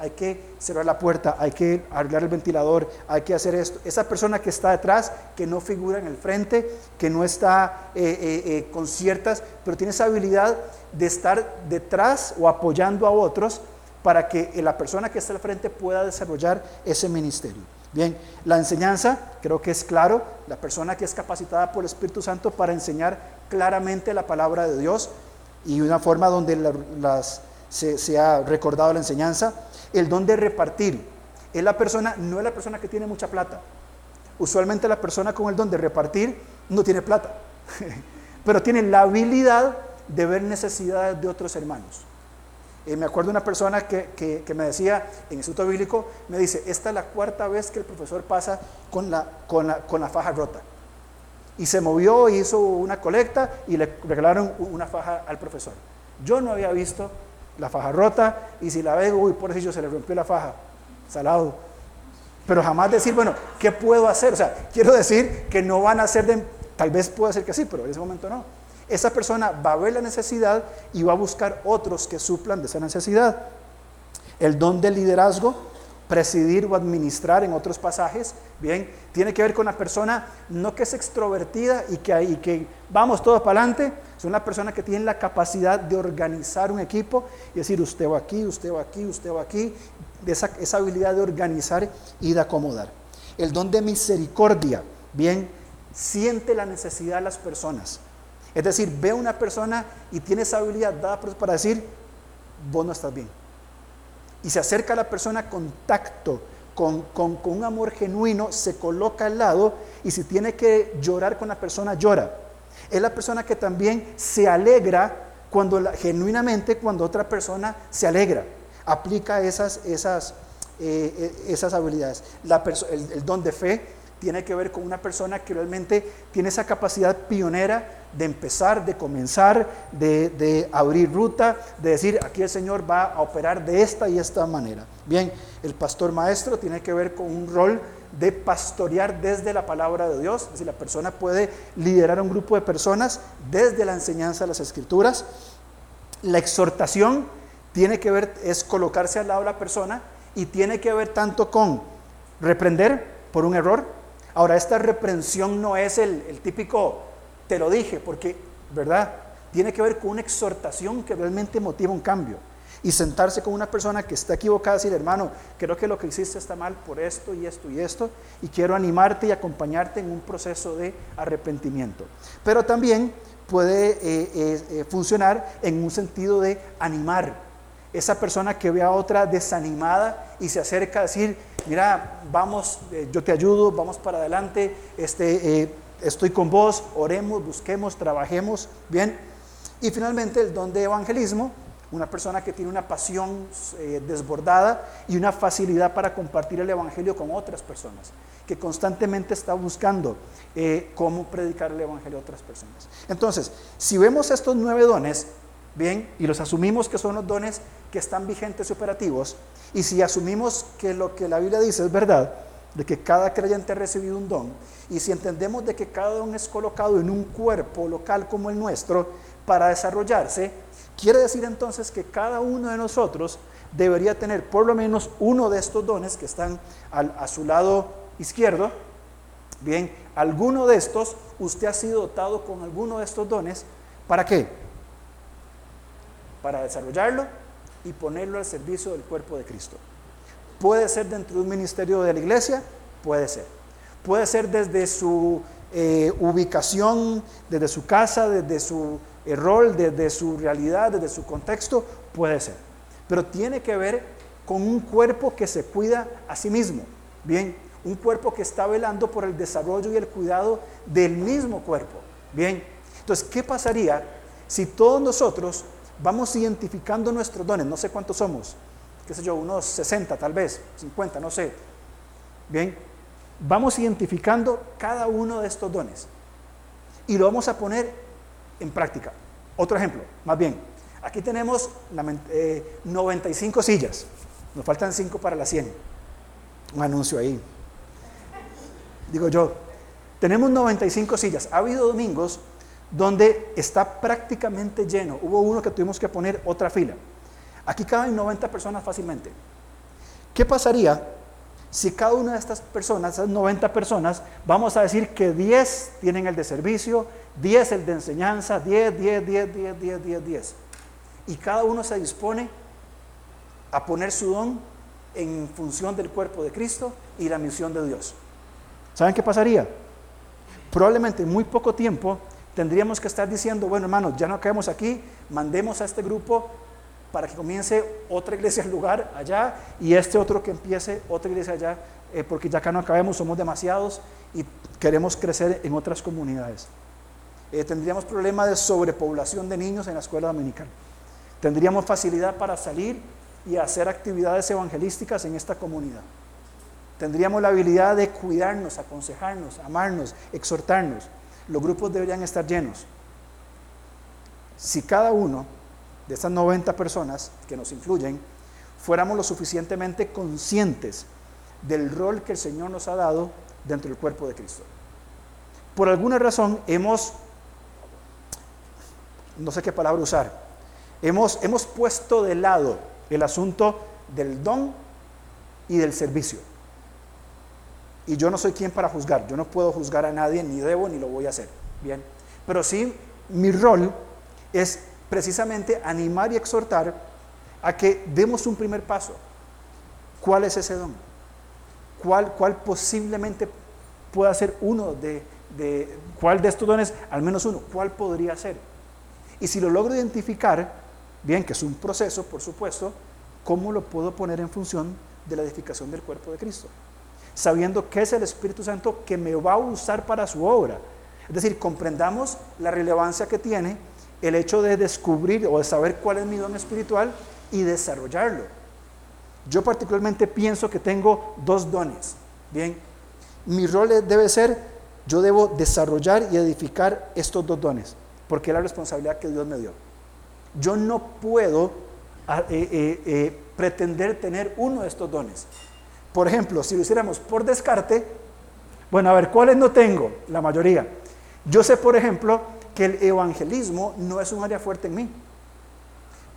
hay, que cerrar la puerta, hay que arreglar el ventilador, hay que hacer esto. Esa persona que está detrás, que no figura en el frente, que no está eh, eh, eh, con ciertas, pero tiene esa habilidad de estar detrás o apoyando a otros para que la persona que está al frente pueda desarrollar ese ministerio. Bien, la enseñanza, creo que es claro, la persona que es capacitada por el Espíritu Santo para enseñar claramente la palabra de Dios y una forma donde las, se, ha recordado la enseñanza, el don de repartir. Es la persona, no es la persona que tiene mucha plata. Usualmente la persona con el don de repartir no tiene plata, <laughs> pero tiene la habilidad de ver necesidades de otros hermanos. Eh, me acuerdo de una persona que, me decía en Instituto Bíblico, me dice, esta es la cuarta vez que el profesor pasa con la, con la, faja rota. Y se movió, hizo una colecta y le regalaron una faja al profesor. Yo no había visto la faja rota y si la veo, uy, por eso se le rompió la faja, salado. Pero jamás decir, bueno, ¿qué puedo hacer? O sea, quiero decir que no van a ser de, tal vez pueda ser que sí, pero en ese momento no esa persona va a ver la necesidad y va a buscar otros que suplan de esa necesidad. El don del liderazgo, presidir o administrar en otros pasajes, bien, tiene que ver con la persona no que es extrovertida y que, que vamos todos para adelante, es una persona que tiene la capacidad de organizar un equipo y decir usted va aquí, usted va aquí, usted va aquí, esa, esa habilidad de organizar y de acomodar. El don de misericordia, bien, siente la necesidad de las personas. Es decir, ve a una persona y tiene esa habilidad dada para decir, vos no estás bien. Y se acerca a la persona con tacto, con, un amor genuino, se coloca al lado y si tiene que llorar con la persona, llora. Es la persona que también se alegra cuando genuinamente cuando otra persona se alegra. Aplica esas, esas, eh, eh, esas habilidades. el don de fe tiene que ver con una persona que realmente tiene esa capacidad pionera de empezar, de comenzar, de, abrir ruta, de decir, aquí el Señor va a operar de esta y esta manera. Bien, el pastor maestro tiene que ver con un rol de pastorear desde la palabra de Dios, es decir, la persona puede liderar un grupo de personas desde la enseñanza de las escrituras. La exhortación tiene que ver, es colocarse al lado de la persona y tiene que ver tanto con reprender por un error, Ahora, esta reprensión no es el, típico, te lo dije, porque, ¿verdad? Tiene que ver con una exhortación que realmente motiva un cambio. Y sentarse con una persona que está equivocada y decir, hermano, creo que lo que hiciste está mal por esto y esto y esto, y quiero animarte y acompañarte en un proceso de arrepentimiento. Pero también puede eh, eh, eh, funcionar en un sentido de animar, esa persona que ve a otra desanimada y se acerca a decir, mira, vamos, eh, yo te ayudo, vamos para adelante, este, eh, estoy con vos, oremos, busquemos, trabajemos, bien. Y finalmente el don de evangelismo, una persona que tiene una pasión eh, desbordada y una facilidad para compartir el Evangelio con otras personas, que constantemente está buscando cómo predicar el Evangelio a otras personas. Entonces, si vemos estos nueve dones, bien, y los asumimos que son los dones que están vigentes y operativos, y si asumimos que lo que la Biblia dice es verdad, de que cada creyente ha recibido un don, y si entendemos de que cada don es colocado en un cuerpo local como el nuestro para desarrollarse, quiere decir entonces que cada uno de nosotros debería tener por lo menos uno de estos dones que están a su lado izquierdo. Bien, alguno de estos, usted ha sido dotado con alguno de estos dones, ¿para qué? Para desarrollarlo y ponerlo al servicio del cuerpo de Cristo. Puede ser dentro de un ministerio de la iglesia, puede ser. Puede ser desde su eh, ubicación, desde su casa, desde su eh, rol, desde su realidad, desde su contexto, puede ser. Pero tiene que ver con un cuerpo que se cuida a sí mismo. Bien, un cuerpo que está velando por el desarrollo y el cuidado del mismo cuerpo. Bien, entonces, ¿qué pasaría si todos nosotros vamos identificando nuestros dones, no sé cuántos somos, qué sé yo, unos 60 tal vez, 50, no sé. Bien, vamos identificando cada uno de estos dones. y lo vamos a poner en práctica. Otro ejemplo, más bien, aquí tenemos 95 eh, sillas, nos faltan 5 para las 100. Un anuncio ahí. Digo yo, tenemos 95 sillas. Ha habido domingos donde está prácticamente lleno. Hubo uno que tuvimos que poner otra fila. Aquí caben 90 personas fácilmente. ¿Qué pasaría si cada una de estas personas, esas 90 personas, vamos a decir que 10 tienen el de servicio, 10 el de enseñanza, 10, 10, 10, 10, 10, 10, 10. Y cada uno se dispone a poner su don en función del cuerpo de Cristo y la misión de Dios. ¿Saben qué pasaría? Probablemente en muy poco tiempo tendríamos que estar diciendo, bueno hermanos, ya no quedamos aquí, mandemos a este grupo para que comience otra iglesia en lugar allá y este otro que empiece otra iglesia allá, eh, porque ya acá no acabemos, somos demasiados y queremos crecer en otras comunidades. Eh, tendríamos problema de sobrepoblación de niños en la escuela dominical. Tendríamos facilidad para salir y hacer actividades evangelísticas en esta comunidad. Tendríamos la habilidad de cuidarnos, aconsejarnos, amarnos, exhortarnos. Los grupos deberían estar llenos. Si cada uno de estas 90 personas que nos influyen fuéramos lo suficientemente conscientes del rol que el Señor nos ha dado dentro del cuerpo de Cristo. Por alguna razón hemos, no sé qué palabra usar, hemos, hemos puesto de lado el asunto del don y del servicio. Y yo no soy quien para juzgar, yo no puedo juzgar a nadie, ni debo, ni lo voy a hacer. Bien, pero sí mi rol es precisamente animar y exhortar a que demos un primer paso. ¿Cuál es ese don? ¿Cuál, cuál posiblemente pueda ser uno de, de, cuál de estos dones, al menos uno, cuál podría ser? Y si lo logro identificar, bien, que es un proceso, por supuesto, ¿cómo lo puedo poner en función de la edificación del cuerpo de Cristo? Sabiendo que es el Espíritu Santo que me va a usar para su obra. Es decir, comprendamos la relevancia que tiene el hecho de descubrir o de saber cuál es mi don espiritual y desarrollarlo. Yo particularmente pienso que tengo dos dones. Bien, mi rol debe ser, yo debo desarrollar y edificar estos dos dones, porque es la responsabilidad que Dios me dio. Yo no puedo ah, eh, eh, eh, pretender tener uno de estos dones. Por ejemplo, si lo hiciéramos por descarte, bueno, a ver, ¿cuáles no tengo? La mayoría. Yo sé, por ejemplo, que el evangelismo no es un área fuerte en mí.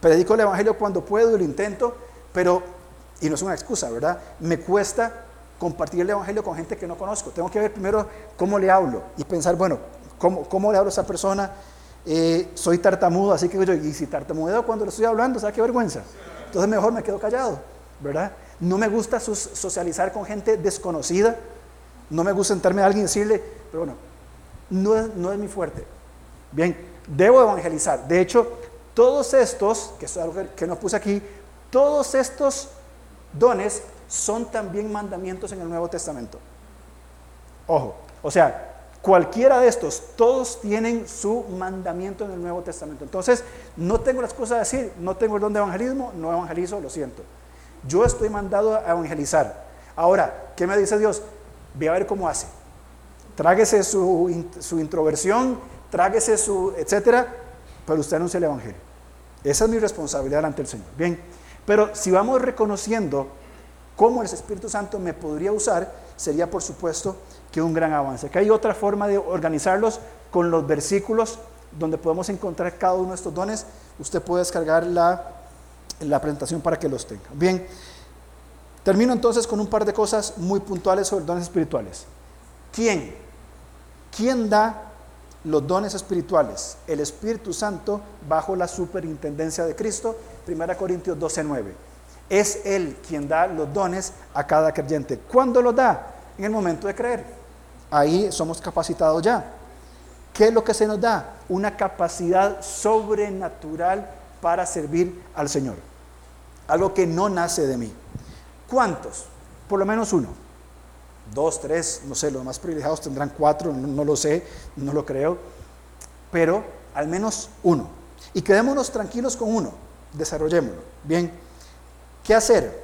Predico el evangelio cuando puedo y lo intento, pero, y no es una excusa, ¿verdad? Me cuesta compartir el evangelio con gente que no conozco. Tengo que ver primero cómo le hablo y pensar, bueno, ¿cómo, cómo le hablo a esa persona? Eh, soy tartamudo, así que yo, y si tartamudeo cuando le estoy hablando, ¿sabes qué vergüenza? Entonces mejor me quedo callado, ¿verdad? No me gusta socializar con gente desconocida, no me gusta sentarme a alguien y decirle, pero bueno, no no es mi fuerte. Bien, debo evangelizar. De hecho, todos estos, que es algo que nos puse aquí, todos estos dones son también mandamientos en el Nuevo Testamento. Ojo, o sea, cualquiera de estos, todos tienen su mandamiento en el Nuevo Testamento. Entonces, no tengo las cosas a decir, no tengo el don de evangelismo, no evangelizo, lo siento. Yo estoy mandado a evangelizar. Ahora, ¿qué me dice Dios? Ve a ver cómo hace. Tráguese su, su introversión, tráguese su, etcétera, pero usted anuncia el Evangelio. Esa es mi responsabilidad ante el Señor. Bien, pero si vamos reconociendo cómo el Espíritu Santo me podría usar, sería por supuesto que un gran avance. Que hay otra forma de organizarlos con los versículos donde podemos encontrar cada uno de estos dones. Usted puede descargar la, la presentación para que los tenga. Bien, termino entonces con un par de cosas muy puntuales sobre dones espirituales. ¿Quién? ¿Quién da los dones espirituales, el Espíritu Santo bajo la superintendencia de Cristo, 1 Corintios 12:9. Es Él quien da los dones a cada creyente. ¿Cuándo los da? En el momento de creer. Ahí somos capacitados ya. ¿Qué es lo que se nos da? Una capacidad sobrenatural para servir al Señor. Algo que no nace de mí. ¿Cuántos? Por lo menos uno dos, tres, no sé, los más privilegiados tendrán cuatro, no, lo sé, no lo creo, pero al menos uno. Y quedémonos tranquilos con uno, desarrollémoslo. Bien, ¿qué hacer?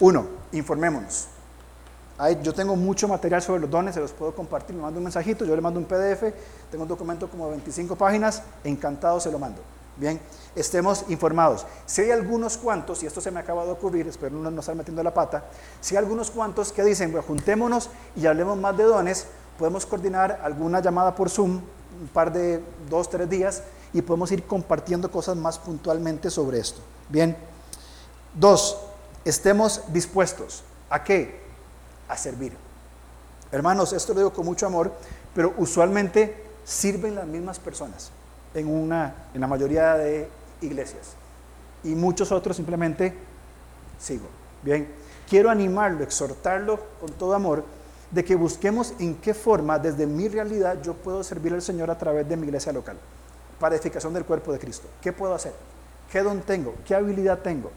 Uno, informémonos. Yo tengo mucho material sobre los dones, se los puedo compartir, me mando un mensajito, yo le mando un PDF, tengo un documento como de 25 páginas, encantado se lo mando. Bien, estemos informados. Si hay algunos cuantos, y esto se me acaba de ocurrir, espero no, no estar metiendo la pata, si hay algunos cuantos que dicen, bueno, juntémonos y hablemos más de dones, podemos coordinar alguna llamada por Zoom, un par de dos, tres días, y podemos ir compartiendo cosas más puntualmente sobre esto. Bien, dos, estemos dispuestos. ¿A qué? A servir. Hermanos, esto lo digo con mucho amor, pero usualmente sirven las mismas personas en, una, en la mayoría de iglesias. Y muchos otros simplemente sigo. Bien, quiero animarlo, exhortarlo con todo amor de que busquemos en qué forma, desde mi realidad, yo puedo servir al Señor a través de mi iglesia local, para edificación del cuerpo de Cristo. ¿Qué puedo hacer? ¿Qué don tengo? ¿Qué habilidad tengo?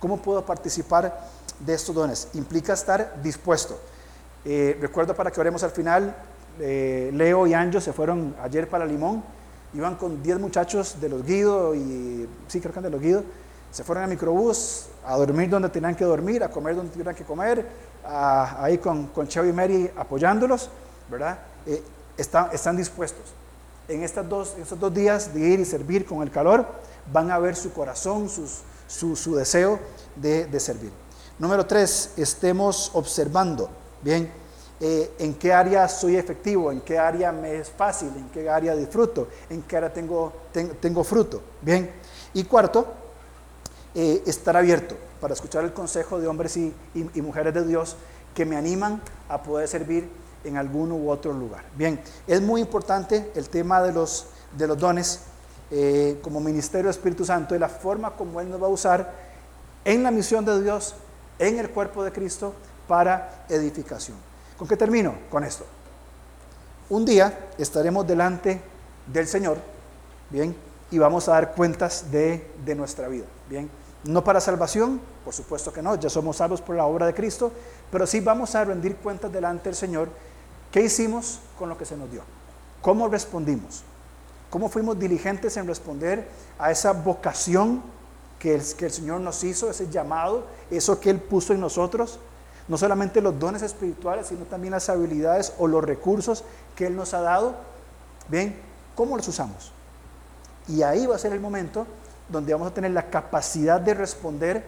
¿Cómo puedo participar de estos dones? Implica estar dispuesto. Eh, recuerdo para que oremos al final, eh, Leo y Anjo se fueron ayer para Limón, iban con 10 muchachos de los Guido y sí, creo que de los Guido, se fueron a microbús a dormir donde tenían que dormir, a comer donde tenían que comer, ahí con, con Cheo y Mary apoyándolos, ¿verdad? Eh, están dispuestos. En, estas dos, estos dos días de ir y servir con el calor, van a ver su corazón, sus, su, deseo de, de, servir. Número tres, estemos observando, bien, eh, en qué área soy efectivo, en qué área me es fácil, en qué área disfruto, en qué área tengo, fruto, bien. Y cuarto, eh, estar abierto para escuchar el consejo de hombres y, mujeres de Dios que me animan a poder servir en algún u otro lugar. Bien, es muy importante el tema de los, de los dones eh, como ministerio del Espíritu Santo y la forma como Él nos va a usar en la misión de Dios, en el cuerpo de Cristo, para edificación. ¿Con qué termino? Con esto. Un día estaremos delante del Señor, ¿bien? Y vamos a dar cuentas de, de nuestra vida, ¿bien? No para salvación, por supuesto que no, ya somos salvos por la obra de Cristo, pero sí vamos a rendir cuentas delante del Señor. ¿Qué hicimos con lo que se nos dio? ¿Cómo respondimos? cómo fuimos diligentes en responder a esa vocación que el, que el Señor nos hizo, ese llamado, eso que Él puso en nosotros, no solamente los dones espirituales, sino también las habilidades o los recursos que Él nos ha dado. Bien, ¿cómo los usamos? Y ahí va a ser el momento donde vamos a tener la capacidad de responder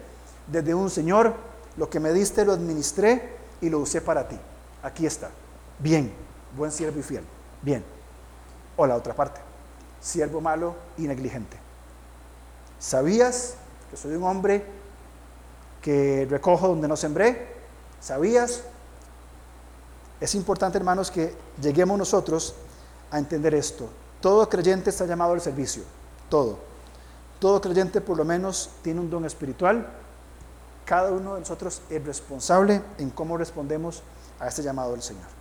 desde un Señor, lo que me diste lo administré y lo usé para ti. Aquí está. Bien, buen siervo y fiel. Bien. O la otra parte siervo malo y negligente. ¿Sabías que soy un hombre que recojo donde no sembré? ¿Sabías? Es importante, hermanos, que lleguemos nosotros a entender esto. Todo creyente está llamado al servicio. Todo. Todo creyente por lo menos tiene un don espiritual. Cada uno de nosotros es responsable en cómo respondemos a este llamado del Señor.